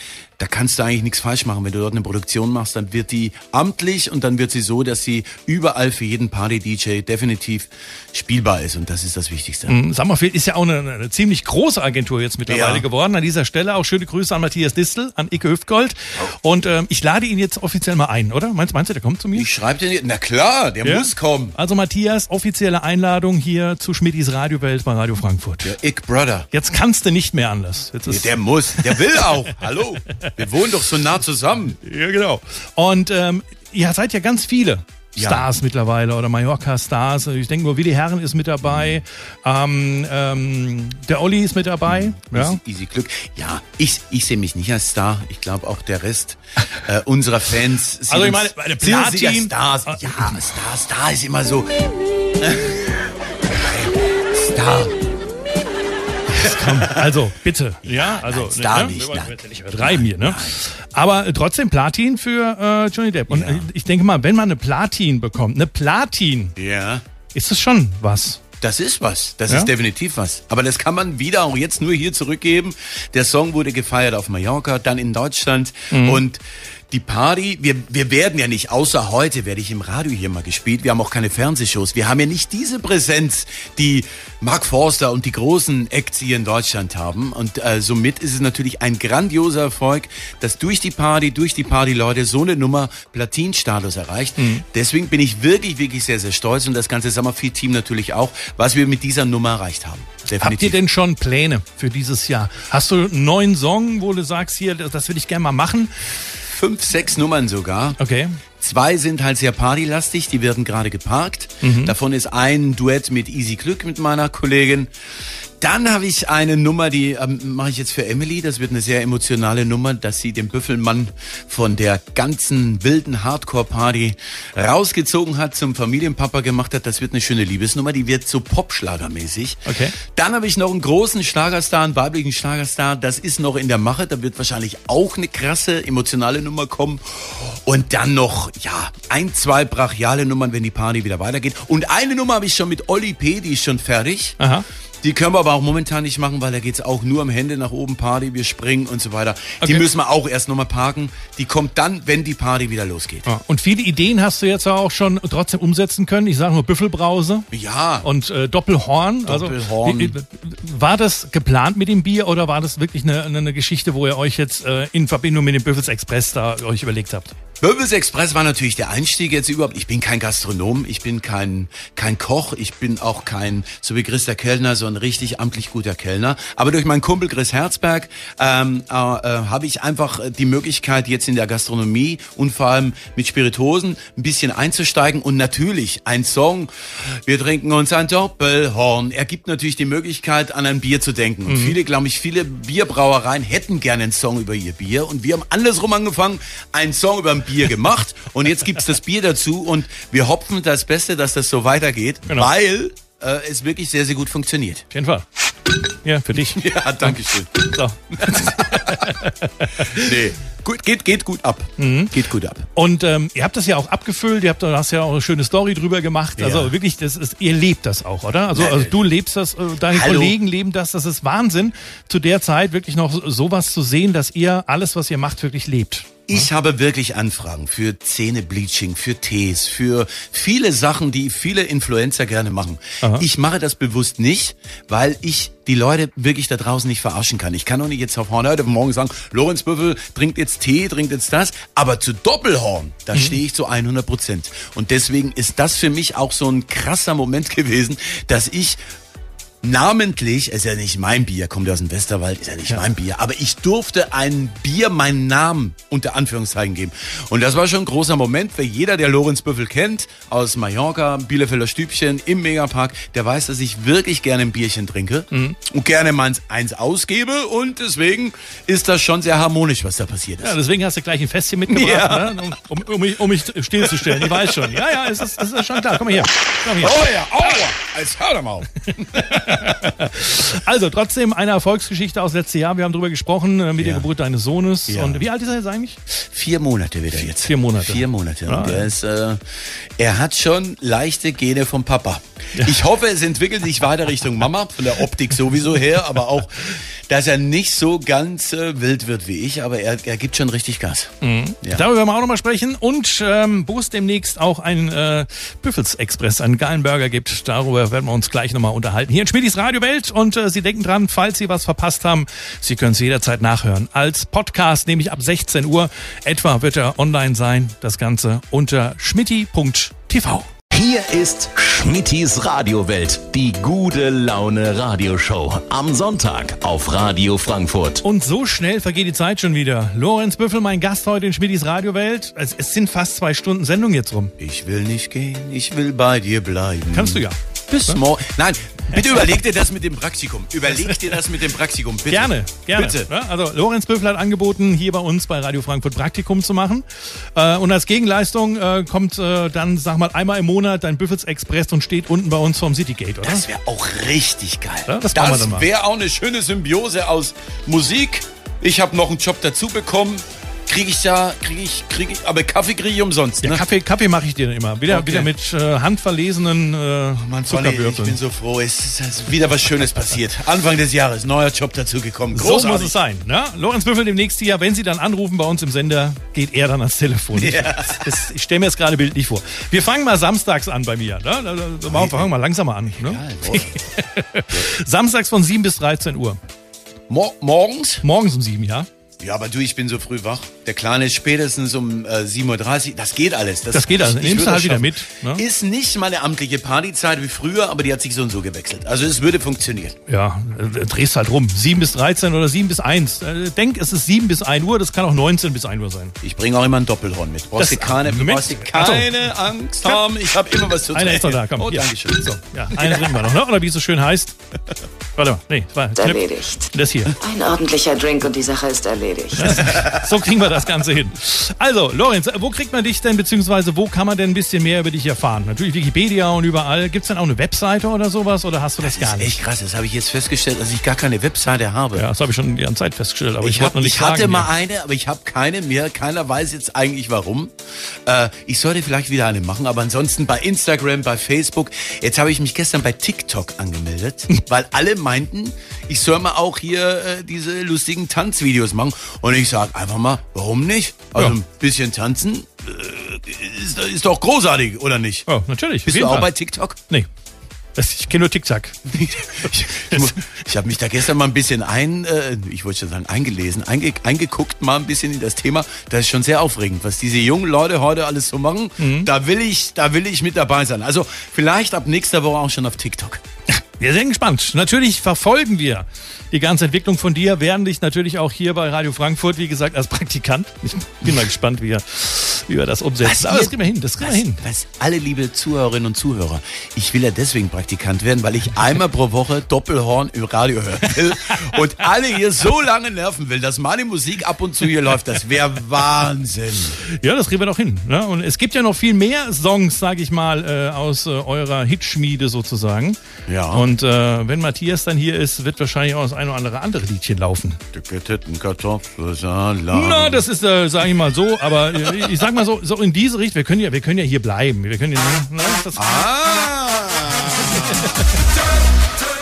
da kannst du eigentlich nichts falsch machen. Wenn du dort eine Produktion machst, dann wird die amtlich und dann wird sie so, dass sie überall für jeden Party-DJ definitiv spielbar ist. Und das ist das Wichtigste. Mhm. Summerfield ist ja auch eine, eine ziemlich große Agentur jetzt mittlerweile Ja. geworden. An dieser Stelle auch schöne Grüße an Matthias Distel, an Icke Hüftgold. Und ähm, ich lade ihn jetzt offiziell mal ein, oder? Meinst, meinst du, der kommt zu mir? Ich schreibe dir nicht. Na klar, der Ja? muss kommen. Also Matthias, offizielle Einladung hier zu Schmidtis Radiowelt bei Radio Frankfurt. Der Ick Brother. Jetzt kannst du nicht mehr anders. Jetzt ist Der muss, der will auch. Hallo, wir wohnen doch so nah zusammen. Ja, genau. Und ähm, ihr seid ja ganz viele Ja. Stars mittlerweile oder Mallorca-Stars. Ich denke nur, Willi Herren ist mit dabei. Ähm, ähm, der Olli ist mit dabei. Ja. Easy, easy Glück. Ja, ich, ich sehe mich nicht als Star. Ich glaube auch der Rest äh, unserer Fans sind Also ich meine, uns- eine sehen uns nicht als Platin- Stars. Ja, Star, Star ist immer so. Star. Also bitte, ja, also nein, Star ne? nicht, Wir wollen nein. jetzt nicht übertreiben hier, ne? Aber äh, trotzdem Platin für äh, Johnny Depp. Und äh, ich denke mal, wenn man eine Platin bekommt, eine Platin, Ja. ist das schon was. Das ist was. Das Ja? ist definitiv was. Aber das kann man wieder auch jetzt nur hier zurückgeben. Der Song wurde gefeiert auf Mallorca, dann in Deutschland. Und die Party, wir, wir werden ja nicht, außer heute werde ich im Radio hier mal gespielt. Wir haben auch keine Fernsehshows. Wir haben ja nicht diese Präsenz, die Mark Forster und die großen Acts hier in Deutschland haben. Und äh, somit ist es natürlich ein grandioser Erfolg, dass durch die Party, durch die Party-Leute so eine Nummer Platinstatus erreicht. Deswegen bin ich wirklich, wirklich sehr, sehr stolz und das ganze Summerfield-Team natürlich auch, was wir mit dieser Nummer erreicht haben. Definitiv. Habt ihr denn schon Pläne für dieses Jahr? Hast du einen neuen Song, wo du sagst, hier, das das will ich gerne mal machen? Fünf, sechs Nummern sogar. Okay. Zwei sind halt sehr partylastig, die werden gerade geparkt. Davon ist ein Duett mit Easy Glück mit meiner Kollegin. Dann habe ich eine Nummer, die ähm, mache ich jetzt für Emily. Das wird eine sehr emotionale Nummer, dass sie den Büffelmann von der ganzen wilden Hardcore-Party rausgezogen hat, zum Familienpapa gemacht hat. Das wird eine schöne Liebesnummer, die wird so Popschlagermäßig. Okay. Dann habe ich noch einen großen Schlagerstar, einen weiblichen Schlagerstar. Das ist noch in der Mache. Da wird wahrscheinlich auch eine krasse emotionale Nummer kommen. Und dann noch, ja, ein, zwei brachiale Nummern, wenn die Party wieder weitergeht. Und eine Nummer habe ich schon mit Olli P., die ist schon fertig. Aha. Die können wir aber auch momentan nicht machen, weil da geht's auch nur um Hände nach oben Party, wir springen und so weiter. Die Okay. müssen wir auch erst nochmal parken. Die kommt dann, wenn die Party wieder losgeht. Ja, Und viele Ideen hast du jetzt auch schon trotzdem umsetzen können. Ich sage nur Büffelbrause Ja. und äh, Doppelhorn. Doppelhorn. Also, wie- wie- war das geplant mit dem Bier oder war das wirklich eine, eine- eine Geschichte, wo ihr euch jetzt äh, in Verbindung mit dem Büffels Express da euch überlegt habt? Böbels Express war natürlich der Einstieg jetzt überhaupt. Ich bin kein Gastronom, ich bin kein, kein Koch, ich bin auch kein, so wie Christa Kellner, so ein richtig amtlich guter Kellner. Aber durch meinen Kumpel Chris Herzberg ähm, äh, äh, habe ich einfach die Möglichkeit, jetzt in der Gastronomie und vor allem mit Spiritosen ein bisschen einzusteigen. Und natürlich ein Song, wir trinken uns ein Doppelhorn, ergibt natürlich die Möglichkeit, an ein Bier zu denken. Und viele, glaube ich, viele Bierbrauereien hätten gerne einen Song über ihr Bier. Und wir haben andersrum angefangen, einen Song über ein Bier gemacht. Und jetzt gibt's das Bier dazu. Und wir hoffen das Beste, dass das so weitergeht, Genau. weil äh, es wirklich sehr, sehr gut funktioniert. Auf jeden Fall. Ja, für dich. Ja, danke schön. So. Nee, gut, geht, geht gut ab. Mhm. Geht gut ab. Und ähm, ihr habt das ja auch abgefüllt, ihr habt da hast ja auch eine schöne Story drüber gemacht. Also Ja. wirklich, das ist, ihr lebt das auch, oder? Also, also du lebst das, äh, deine Hallo. Kollegen leben das, das ist Wahnsinn, zu der Zeit wirklich noch so- sowas zu sehen, dass ihr alles, was ihr macht, wirklich lebt. Ich habe wirklich Anfragen für Zähnebleaching, für Tees, für viele Sachen, die viele Influencer gerne machen. Ich mache das bewusst nicht, weil ich die Leute wirklich da draußen nicht verarschen kann. Ich kann doch nicht jetzt auf Horn heute morgen sagen, Lorenz Büffel trinkt jetzt Tee, trinkt jetzt das, aber zu Doppelhorn, da stehe ich zu 100 Prozent. Und deswegen ist das für mich auch so ein krasser Moment gewesen, dass ich namentlich, ist ja nicht mein Bier, kommt ja aus dem Westerwald, ist ja nicht mein Bier, aber ich durfte ein Bier meinen Namen unter Anführungszeichen geben. Und das war schon ein großer Moment für jeder, der Lorenz Büffel kennt, aus Mallorca, Bielefelder Stübchen, im Megapark, der weiß, dass ich wirklich gerne ein Bierchen trinke und gerne meins eins ausgebe und deswegen ist das schon sehr harmonisch, was da passiert ist. Ja, deswegen hast du gleich ein Festchen mitgebracht, Ja. ne? um, um, um, mich, um mich stillzustellen. Ich weiß schon. Ja, ja, es ist, es ist schon klar. Komm mal her. Komm her. Oh ja, aua, als hör doch mal auf. Also trotzdem eine Erfolgsgeschichte aus letztes Jahr. Wir haben darüber gesprochen äh, mit der Ja. Geburt deines Sohnes. Ja. Und wie alt ist er jetzt eigentlich? Vier Monate wird er jetzt. Vier Monate. Vier Monate. Ah, er, ja. ist, äh, er hat schon leichte Gene vom Papa. Ich hoffe, es entwickelt sich weiter Richtung Mama, von der Optik sowieso her, aber auch, dass er nicht so ganz äh, wild wird wie ich, aber er, er gibt schon richtig Gas. Ja. Darüber werden wir auch nochmal sprechen. Und ähm, wo es demnächst auch einen äh, Büffels Express, einen geilen Burger gibt, darüber werden wir uns gleich nochmal unterhalten. Hier in Schmidis Radio Welt. Und äh, Sie denken dran, falls Sie was verpasst haben, Sie können es jederzeit nachhören. Als Podcast, nämlich ab 16 Uhr etwa, wird er online sein. Das Ganze unter schmitti.tv. Hier ist Schmittis Radiowelt, die gute Laune Radioshow. Am Sonntag auf Radio Frankfurt. Und so schnell vergeht die Zeit schon wieder. Lorenz Büffel, mein Gast heute in Schmidis Radiowelt. Es, es sind fast zwei Stunden Sendung jetzt rum. Ich will nicht gehen, ich will bei dir bleiben. Kannst du ja. Bis morgen. Nein, bitte überleg dir das mit dem Praktikum. Überleg dir das mit dem Praktikum, bitte. Gerne, gerne. Bitte. Ja, also Lorenz Büffel hat angeboten, hier bei uns bei Radio Frankfurt Praktikum zu machen. Äh, und als Gegenleistung äh, kommt äh, dann, sag mal, einmal im Monat dein Büffels Express und steht unten bei uns vorm Citygate, oder? Das wäre auch richtig geil. Ja, das mal. wäre auch eine schöne Symbiose aus Musik. Ich habe noch einen Job dazu bekommen. Kriege ich da, kriege ich, kriege ich, aber Kaffee kriege ich umsonst. ja, ne? Kaffee, Kaffee mache ich dir dann immer. Wieder, Okay. wieder mit äh, handverlesenen äh, Mann, Sonny, ich Zuckerwürfeln. bin so froh. Es ist also wieder was Schönes passiert. Anfang des Jahres, neuer Job dazugekommen. So Großartig. muss es sein. Ne? Lorenz Büffel demnächst hier, wenn Sie dann anrufen bei uns im Sender, geht er dann ans Telefon. Ja. Das, das, ich stelle mir jetzt gerade bildlich vor. Wir fangen mal samstags an bei mir. Ne? Wir fangen mal langsamer an. Ne? Boah. Samstags von 7 bis 13 Uhr. Mo morgens? Morgens um 7, ja? Ja, aber du, ich bin so früh wach. Der Kleine ist spätestens um äh, 7.30 Uhr. Das geht alles. Das geht alles. ich- ich Nimmst du würde halt das wieder mit, ne? Ist nicht meine amtliche Partyzeit wie früher, aber die hat sich so und so gewechselt. Also es würde funktionieren. Ja, äh, drehst halt rum. 7 bis 13 oder 7 bis 1. Äh, denk, es ist 7 bis 1 Uhr, das kann auch 19 bis 1 Uhr sein. Ich bringe auch immer ein Doppelhorn mit. Brauchst Das- du keine, brauchst keine Angst haben. Ich habe immer was zu trinken. Einer ist noch da, komm. Oh, hier. Dankeschön. So, ja, einen trinken wir noch, ne? Oder wie es so schön heißt. Warte mal, nee, das war Ist erledigt. das hier. Ein ordentlicher Drink und die Sache ist erledigt. So kriegen wir das Ganze hin. Also, Lorenz, wo kriegt man dich denn, beziehungsweise wo kann man denn ein bisschen mehr über dich erfahren? Natürlich Wikipedia und überall. Gibt's denn auch eine Webseite oder sowas oder hast du das, Das gar ist nicht? echt krass. Das habe ich jetzt festgestellt, dass ich gar keine Webseite habe. Ja, das habe ich schon die ganze Zeit festgestellt, aber ich, Ich, hab, noch nicht ich hatte fragen mal hier. eine, aber ich habe keine mehr. Keiner weiß jetzt eigentlich warum. Äh, ich sollte vielleicht wieder eine machen, aber ansonsten bei Instagram, bei Facebook. Jetzt habe ich mich gestern bei TikTok angemeldet, weil alle meinten, ich soll mal auch hier äh, diese lustigen Tanzvideos machen. Und ich sage einfach mal, warum nicht? Also Ja. ein bisschen tanzen äh, ist, ist doch großartig, oder nicht? Oh, natürlich. Bist du auch Fall. bei TikTok? Nee. Das, ich kenne nur TikTok. ich ich, ich habe mich da gestern mal ein bisschen ein, äh, ich wollte schon sagen, eingelesen, einge, eingeguckt mal ein bisschen in das Thema. Das ist schon sehr aufregend, was diese jungen Leute heute alles so machen. Da will ich, da will ich mit dabei sein. Also vielleicht ab nächster Woche auch schon auf TikTok. Wir sind gespannt. Natürlich verfolgen wir die ganze Entwicklung von dir, werden dich natürlich auch hier bei Radio Frankfurt, wie gesagt, als Praktikant. Ich bin mal gespannt, wie wir, wie wir das umsetzen. Aber ihr- das kriegen wir hin, das kriegen was, wir hin. was alle liebe Zuhörerinnen und Zuhörer, ich will ja deswegen Praktikant werden, weil ich einmal pro Woche Doppelhorn im Radio hören will und alle hier so lange nerven will, dass meine Musik ab und zu hier läuft. Das wäre Wahnsinn. Ja, das kriegen wir doch hin. Ne? Und es gibt ja noch viel mehr Songs, sage ich mal, äh, aus äh, eurer Hitschmiede sozusagen. Ja. Und äh, wenn Matthias dann hier ist, wird wahrscheinlich auch das ein oder andere andere Liedchen laufen. Kartoffelsalat. Na, das ist, äh, sage ich mal so, aber äh, ich sag mal so, so in diese Richtung. Wir können ja, wir können ja hier bleiben. Wir können ja, ne, das, Ah!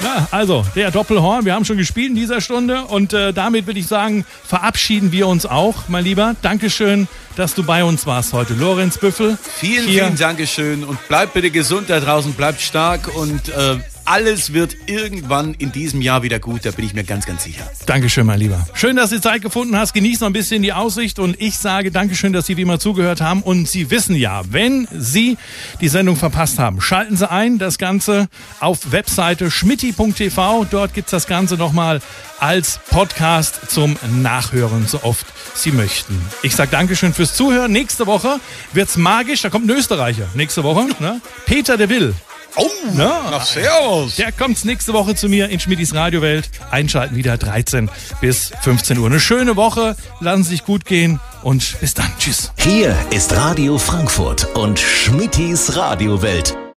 Na, also, der Doppelhorn, wir haben schon gespielt in dieser Stunde und äh, damit würde ich sagen, verabschieden wir uns auch, mein Lieber. Dankeschön, dass du bei uns warst heute. Lorenz Büffel. Vielen, hier. vielen Dankeschön und bleibt bitte gesund da draußen, bleibt stark und äh, alles wird irgendwann in diesem Jahr wieder gut, da bin ich mir ganz, ganz sicher. Dankeschön, mein Lieber. Schön, dass du Zeit gefunden hast. Genieß noch ein bisschen die Aussicht und ich sage Dankeschön, dass Sie wie immer zugehört haben. Und Sie wissen ja, wenn Sie die Sendung verpasst haben, schalten Sie ein. Das Ganze auf Webseite schmitti.tv. Dort gibt's das Ganze nochmal als Podcast zum Nachhören, so oft Sie möchten. Ich sage Dankeschön fürs Zuhören. Nächste Woche wird's magisch. Da kommt ein Österreicher. Nächste Woche. Ne? Peter de Will. Oh, Ja. nach Servus. Der kommt nächste Woche zu mir in Schmidis Radiowelt. Einschalten wieder 13 bis 15 Uhr. Eine schöne Woche. Lassen Sie sich gut gehen und bis dann. Tschüss. Hier ist Radio Frankfurt und Schmittis Radiowelt,